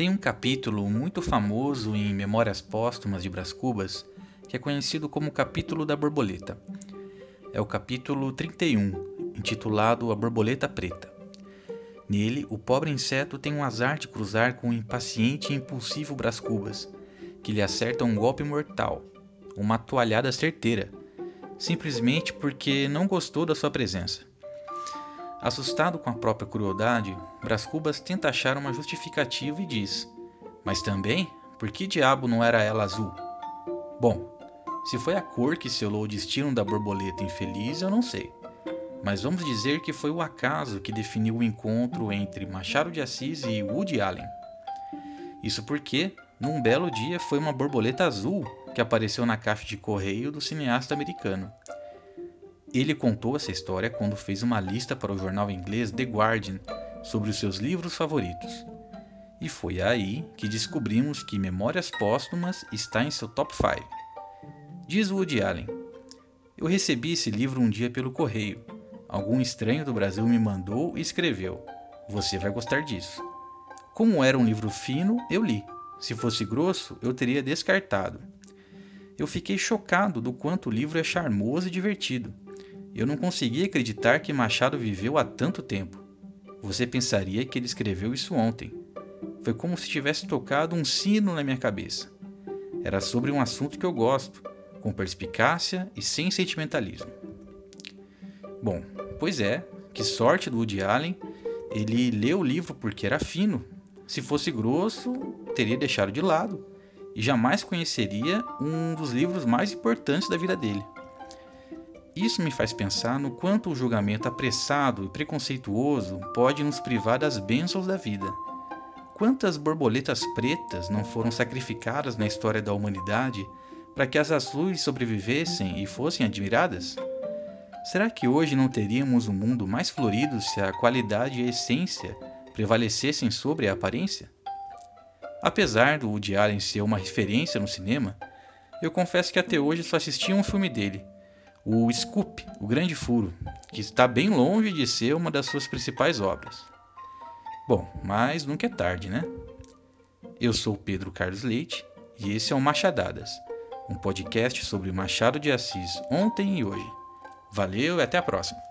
Tem um capítulo muito famoso em Memórias Póstumas de Brás Cubas que é conhecido como o capítulo da borboleta. É o capítulo 31, intitulado A Borboleta Preta. Nele, o pobre inseto tem um azar de cruzar com o impaciente e impulsivo Brás Cubas, que lhe acerta um golpe mortal, uma toalhada certeira, simplesmente porque não gostou da sua presença. Assustado com a própria crueldade, Brás Cubas tenta achar uma justificativa e diz: Mas também, por que diabo não era ela azul? Bom, se foi a cor que selou o destino da borboleta infeliz, eu não sei. Mas vamos dizer que foi o acaso que definiu o encontro entre Machado de Assis e Woody Allen. Isso porque, num belo dia, foi uma borboleta azul que apareceu na caixa de correio do cineasta americano. Ele contou essa história quando fez uma lista para o jornal inglês The Guardian sobre os seus livros favoritos. E foi aí que descobrimos que Memórias Póstumas está em seu top 5. Diz Woody Allen: Eu recebi esse livro um dia pelo correio. Algum estranho do Brasil me mandou e escreveu: Você vai gostar disso. Como era um livro fino, eu li. Se fosse grosso, eu teria descartado. Eu fiquei chocado do quanto o livro é charmoso e divertido. Eu não conseguia acreditar que Machado viveu há tanto tempo. Você pensaria que ele escreveu isso ontem. Foi como se tivesse tocado um sino na minha cabeça. Era sobre um assunto que eu gosto, com perspicácia e sem sentimentalismo. Bom, pois é, que sorte do Woody Allen. Ele leu o livro porque era fino. Se fosse grosso, teria deixado de lado e jamais conheceria um dos livros mais importantes da vida dele. Isso me faz pensar no quanto o julgamento apressado e preconceituoso pode nos privar das bênçãos da vida. Quantas borboletas pretas não foram sacrificadas na história da humanidade para que as azuis sobrevivessem e fossem admiradas? Será que hoje não teríamos um mundo mais florido se a qualidade e a essência prevalecessem sobre a aparência? Apesar do Woody Allen ser uma referência no cinema, eu confesso que até hoje só assisti um filme dele, o Scoop, O Grande Furo, que está bem longe de ser uma das suas principais obras. Bom, mas nunca é tarde, né? Eu sou Pedro Carlos Leite e esse é o Machadadas, um podcast sobre Machado de Assis ontem e hoje. Valeu e até a próxima!